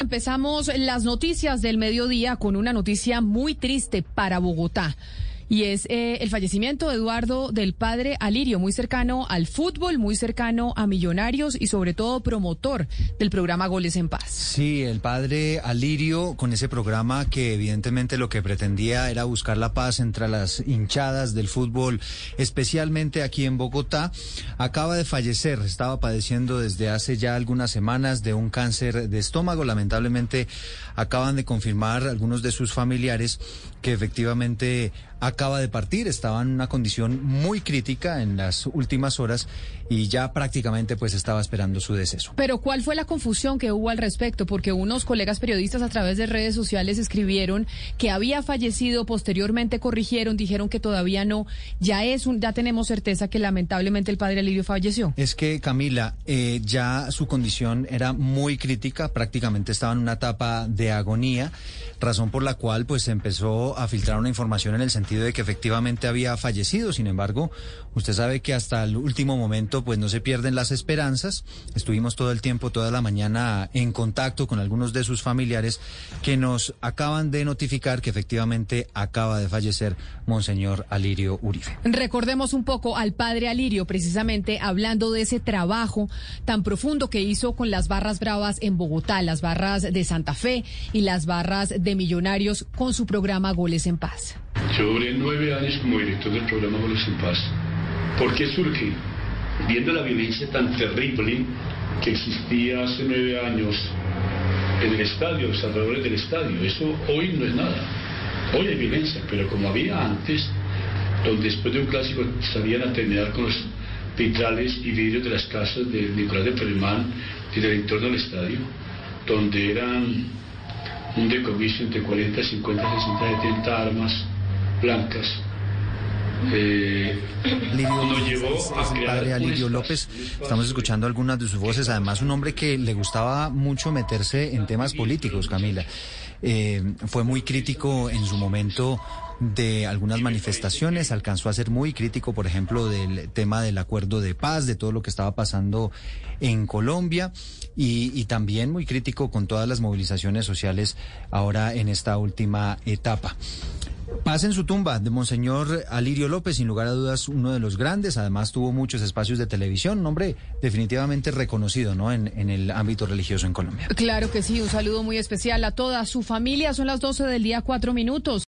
Empezamos las noticias del mediodía con una noticia muy triste para Bogotá. Y es eh, el fallecimiento de Eduardo del padre Alirio, muy cercano al fútbol, muy cercano a Millonarios y sobre todo promotor del programa Goles en Paz. Sí, el padre Alirio con ese programa que evidentemente lo que pretendía era buscar la paz entre las hinchadas del fútbol, especialmente aquí en Bogotá, acaba de fallecer. Estaba padeciendo desde hace ya algunas semanas de un cáncer de estómago. Lamentablemente acaban de confirmar algunos de sus familiares que efectivamente acaba de partir, estaba en una condición muy crítica en las últimas horas y ya prácticamente pues estaba esperando su deceso. Pero ¿cuál fue la confusión que hubo al respecto? Porque unos colegas periodistas a través de redes sociales escribieron que había fallecido, posteriormente corrigieron, dijeron que todavía no. Ya es un, ya tenemos certeza que lamentablemente el padre Alirio falleció. Es que Camila, eh, ya su condición era muy crítica, prácticamente estaba en una etapa de agonía, razón por la cual pues empezó a filtrar una información en el sentido de que efectivamente había fallecido. Sin embargo, usted sabe que hasta el último momento pues no se pierden las esperanzas. Estuvimos todo el tiempo, toda la mañana en contacto con algunos de sus familiares que nos acaban de notificar que efectivamente acaba de fallecer Monseñor Alirio Uribe. Recordemos un poco al padre Alirio, precisamente hablando de ese trabajo tan profundo que hizo con las barras bravas en Bogotá, las barras de Santa Fe y las barras de Millonarios con su programa Goles en Paz. Yo duré nueve años como director del programa Goles en Paz. ¿Por qué surge? Viendo la violencia tan terrible que existía hace nueve años en el estadio, los alrededores del estadio. Eso hoy no es nada. Hoy hay violencia, pero como había antes, donde después de un clásico salían a terminar con los vitrales y vidrios de las casas de Nicolás de Perelman y del entorno del estadio, donde eran un decomiso entre 40, 50, 60, 70 armas blancas. Eh, Lidio, padre Alirio López. Estamos escuchando algunas de sus voces. Además, un hombre que le gustaba mucho meterse en temas políticos, Camila. Eh, fue muy crítico en su momento de algunas manifestaciones, alcanzó a ser muy crítico, por ejemplo, del tema del acuerdo de paz, de todo lo que estaba pasando en Colombia y, y también muy crítico con todas las movilizaciones sociales ahora en esta última etapa. Paz en su tumba de Monseñor Alirio López, sin lugar a dudas uno de los grandes, además tuvo muchos espacios de televisión, un hombre definitivamente reconocido ¿no? en, en el ámbito religioso en Colombia. Claro que sí, un saludo muy especial a toda su familia. Son las 12 del día, cuatro minutos.